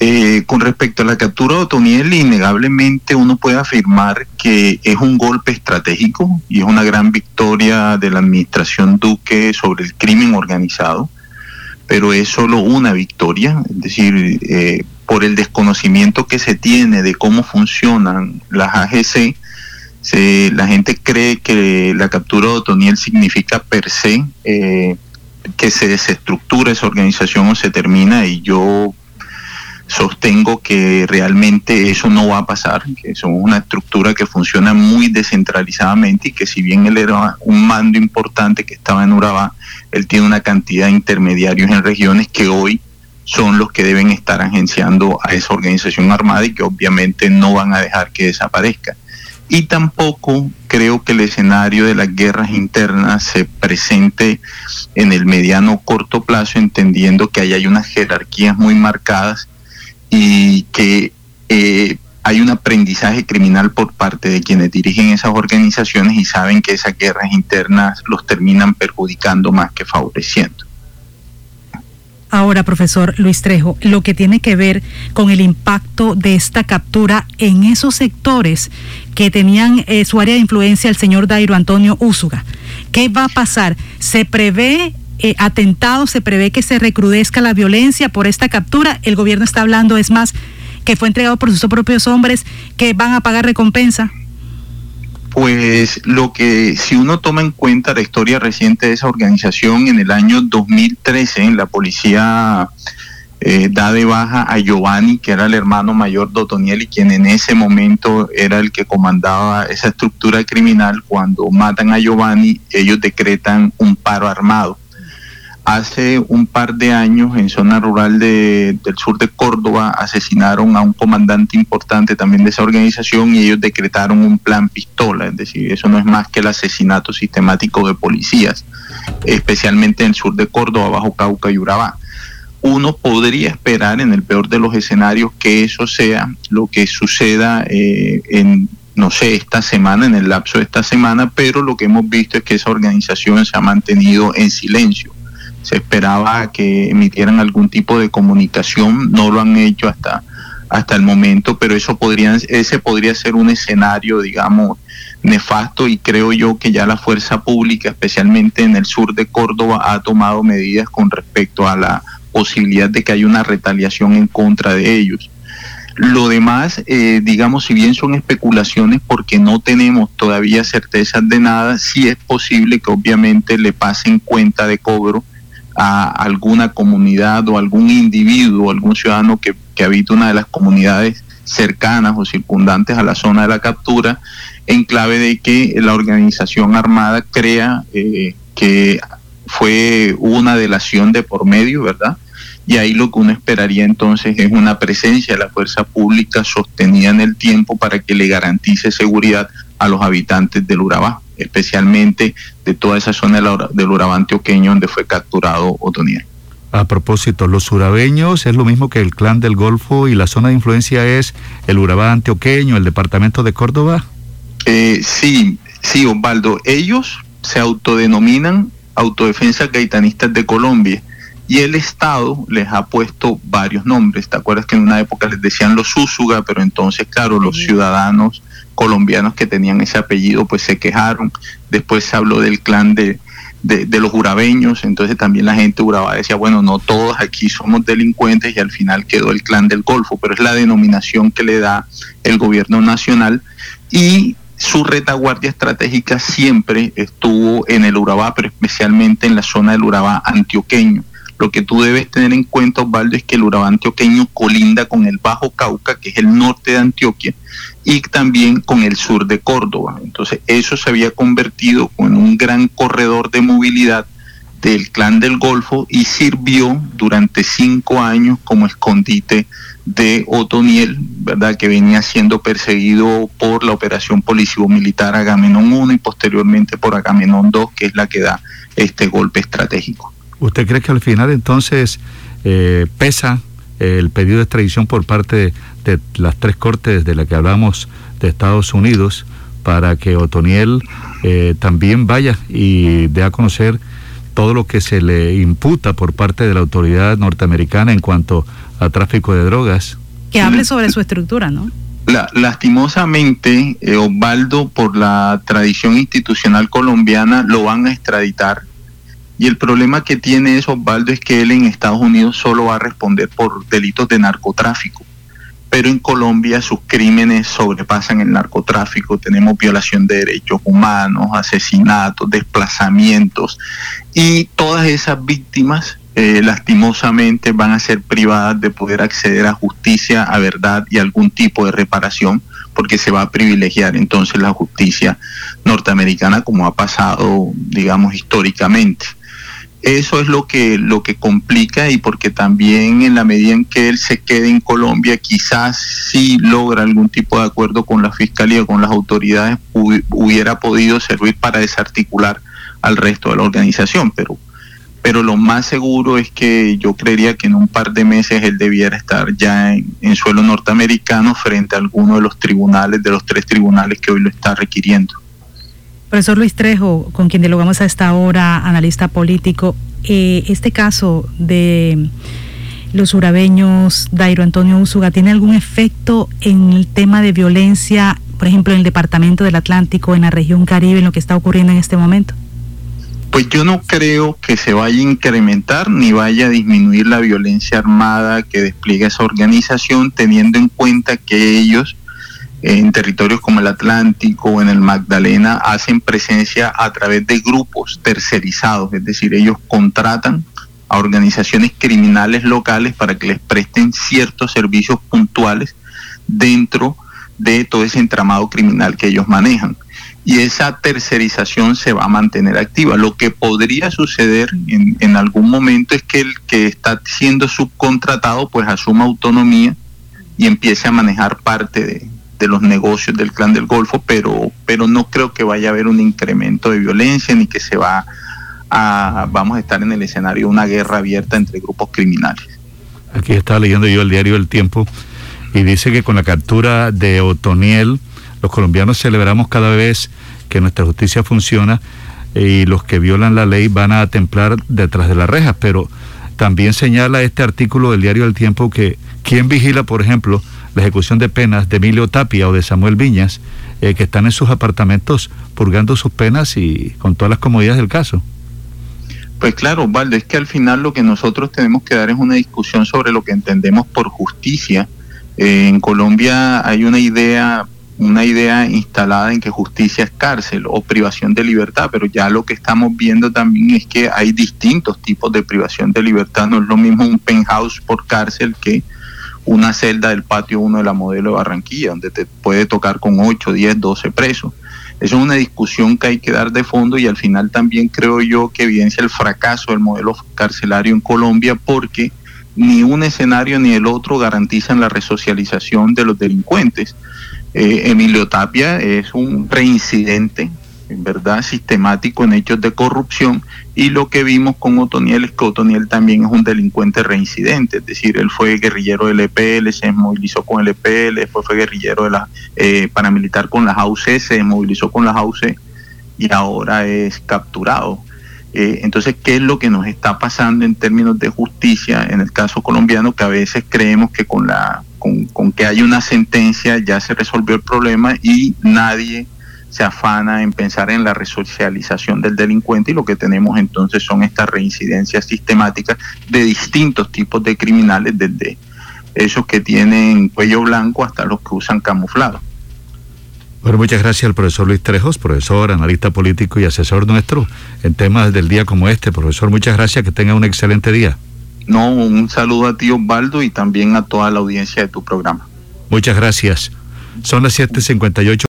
Eh, con respecto a la captura de Otoniel, innegablemente uno puede afirmar que es un golpe estratégico y es una gran victoria de la administración Duque sobre el crimen organizado, pero es solo una victoria, es decir, eh, por el desconocimiento que se tiene de cómo funcionan las AGC, la gente cree que la captura de Otoniel significa per se eh, que se desestructura esa organización o se termina y yo sostengo que realmente eso no va a pasar, que es una estructura que funciona muy descentralizadamente y que si bien él era un mando importante que estaba en Urabá, él tiene una cantidad de intermediarios en regiones que hoy son los que deben estar agenciando a esa organización armada y que obviamente no van a dejar que desaparezca. Y tampoco creo que el escenario de las guerras internas se presente en el mediano corto plazo, entendiendo que ahí hay unas jerarquías muy marcadas y que eh, hay un aprendizaje criminal por parte de quienes dirigen esas organizaciones y saben que esas guerras internas los terminan perjudicando más que favoreciendo. Ahora, profesor Luis Trejo, lo que tiene que ver con el impacto de esta captura en esos sectores que tenían eh, su área de influencia el señor Dairo Antonio Úsuga. ¿Qué va a pasar? ¿Se prevé eh, se prevé que se recrudezca la violencia por esta captura. El gobierno está hablando, es más, que fue entregado por sus propios hombres que van a pagar recompensa. Pues lo que, si uno toma en cuenta la historia reciente de esa organización, en el año 2013 la policía eh, da de baja a Giovanni, que era el hermano mayor de Otoniel y quien en ese momento era el que comandaba esa estructura criminal. Cuando matan a Giovanni, ellos decretan un paro armado Hace un par de años en zona rural del sur de Córdoba asesinaron a un comandante importante también de esa organización y ellos decretaron un plan pistola, es decir, eso no es más que el asesinato sistemático de policías, especialmente en el sur de Córdoba, bajo Cauca y Urabá. Uno podría esperar en el peor de los escenarios que eso sea lo que suceda eh, en no sé, esta semana, en el lapso de esta semana, pero lo que hemos visto es que esa organización se ha mantenido en silencio se esperaba que emitieran algún tipo de comunicación, no lo han hecho hasta, hasta el momento, pero eso podría, ese podría ser un escenario, digamos, nefasto y creo yo que ya la fuerza pública, especialmente en el sur de Córdoba, ha tomado medidas con respecto a la posibilidad de que haya una retaliación en contra de ellos. Lo demás, eh, digamos, si bien son especulaciones porque no tenemos todavía certezas de nada, sí es posible que obviamente le pasen cuenta de cobro a alguna comunidad o algún individuo, algún ciudadano que, que habita una de las comunidades cercanas o circundantes a la zona de la captura, en clave de que la organización armada crea eh, que fue una delación de por medio, ¿verdad? Y ahí lo que uno esperaría entonces es una presencia de la fuerza pública sostenida en el tiempo para que le garantice seguridad a los habitantes del Urabá especialmente de toda esa zona del Urabá antioqueño donde fue capturado Otoniel. A propósito, los urabeños es lo mismo que el clan del Golfo y la zona de influencia es el Urabá antioqueño, el departamento de Córdoba. Eh, sí, sí, Osvaldo. Ellos se autodenominan Autodefensa Gaitanistas de Colombia y el Estado les ha puesto varios nombres. ¿Te acuerdas que en una época les decían los Úsuga, pero entonces, claro, los ciudadanos colombianos que tenían ese apellido pues se quejaron. Después se habló del clan de, de, los urabeños, entonces también la gente urabá decía, bueno, no todos aquí somos delincuentes y al final quedó el clan del Golfo, pero es la denominación que le da el gobierno nacional y su retaguardia estratégica siempre estuvo en el Urabá, pero especialmente en la zona del Urabá antioqueño. Lo que tú debes tener en cuenta, Osvaldo, es que el Urabá antioqueño colinda con el Bajo Cauca, que es el norte de Antioquia, y también con el sur de Córdoba. Entonces, eso se había convertido en un gran corredor de movilidad del clan del Golfo y sirvió durante cinco años como escondite de Otoniel, ¿verdad? que venía siendo perseguido por la operación policivo-militar Agamenón 1 y posteriormente por Agamenón 2, que es la que da este golpe estratégico. ¿Usted cree que al final entonces eh, pesa el pedido de extradición por parte de, las tres cortes de las que hablamos de Estados Unidos para que Otoniel eh, también vaya y dé a conocer todo lo que se le imputa por parte de la autoridad norteamericana en cuanto a tráfico de drogas. Que hable sobre su estructura, ¿no? lastimosamente, eh, Osvaldo, por la tradición institucional colombiana, lo van a extraditar. Y el problema que tiene eso, Osvaldo, es que él en Estados Unidos solo va a responder por delitos de narcotráfico pero en Colombia sus crímenes sobrepasan el narcotráfico, tenemos violación de derechos humanos, asesinatos, desplazamientos y todas esas víctimas eh, lastimosamente van a ser privadas de poder acceder a justicia, a verdad y algún tipo de reparación porque se va a privilegiar entonces la justicia norteamericana como ha pasado, digamos, históricamente. Eso es lo que, lo que complica y porque también en la medida en que él se quede en Colombia, quizás si logra algún tipo de acuerdo con la Fiscalía, con las autoridades, hubiera podido servir para desarticular al resto de la organización. Pero, pero lo más seguro es que yo creería que en un par de meses él debiera estar ya en, en suelo norteamericano frente a alguno de los tribunales, de los tres tribunales que hoy lo está requiriendo. Profesor Luis Trejo, con quien dialogamos a esta hora, analista político, eh, este caso de los urabeños Dairo Antonio Úsuga, ¿tiene algún efecto en el tema de violencia, por ejemplo, en el Departamento del Atlántico, en la región Caribe, en lo que está ocurriendo en este momento? Pues yo no creo que se vaya a incrementar ni vaya a disminuir la violencia armada que despliega esa organización, teniendo en cuenta que ellos en territorios como el Atlántico o en el Magdalena hacen presencia a través de grupos tercerizados, es decir, ellos contratan a organizaciones criminales locales para que les presten ciertos servicios puntuales dentro de todo ese entramado criminal que ellos manejan. Y esa tercerización se va a mantener activa. Lo que podría suceder en, algún momento es que el que está siendo subcontratado pues asuma autonomía y empiece a manejar parte de, de los negocios del clan del Golfo, pero, pero no creo que vaya a haber un incremento de violencia ni que se va a, vamos a estar en el escenario de una guerra abierta entre grupos criminales. Aquí estaba leyendo yo el diario El Tiempo y dice que con la captura de Otoniel, los colombianos celebramos cada vez que nuestra justicia funciona y los que violan la ley van a templar detrás de las rejas, pero también señala este artículo del diario El Tiempo que quien vigila, por ejemplo, la ejecución de penas de Emilio Tapia o de Samuel Viñas, eh, que están en sus apartamentos purgando sus penas y con todas las comodidades del caso. Pues claro, Osvaldo, es que al final lo que nosotros tenemos que dar es una discusión sobre lo que entendemos por justicia. Eh, en Colombia hay una idea, una idea instalada en que justicia es cárcel o privación de libertad, pero ya lo que estamos viendo también es que hay distintos tipos de privación de libertad. No es lo mismo un penthouse por cárcel que una celda del patio 1 de la modelo de Barranquilla, donde te puede tocar con 8, 10, 12 presos. Eso es una discusión que hay que dar de fondo y al final también creo yo que evidencia el fracaso del modelo carcelario en Colombia porque ni un escenario ni el otro garantizan la resocialización de los delincuentes. Eh, Emilio Tapia es un reincidente en verdad sistemático en hechos de corrupción y lo que vimos con Otoniel es que Otoniel también es un delincuente reincidente, es decir, él fue guerrillero del EPL, se movilizó con el EPL, después fue guerrillero de la eh, paramilitar con las AUC, se movilizó con las AUC y ahora es capturado. Eh, entonces, ¿qué es lo que nos está pasando en términos de justicia en el caso colombiano? Que a veces creemos que con, la, con, con que hay una sentencia ya se resolvió el problema y nadie se afana en pensar en la resocialización del delincuente y lo que tenemos entonces son estas reincidencias sistemáticas de distintos tipos de criminales, desde esos que tienen cuello blanco hasta los que usan camuflado. Bueno, muchas gracias al profesor Luis Trejos, profesor, analista político y asesor nuestro en temas del día como este. Profesor, muchas gracias, que tenga un excelente día. No, un saludo a ti Osvaldo y también a toda la audiencia de tu programa. Muchas gracias. Son las 7.58.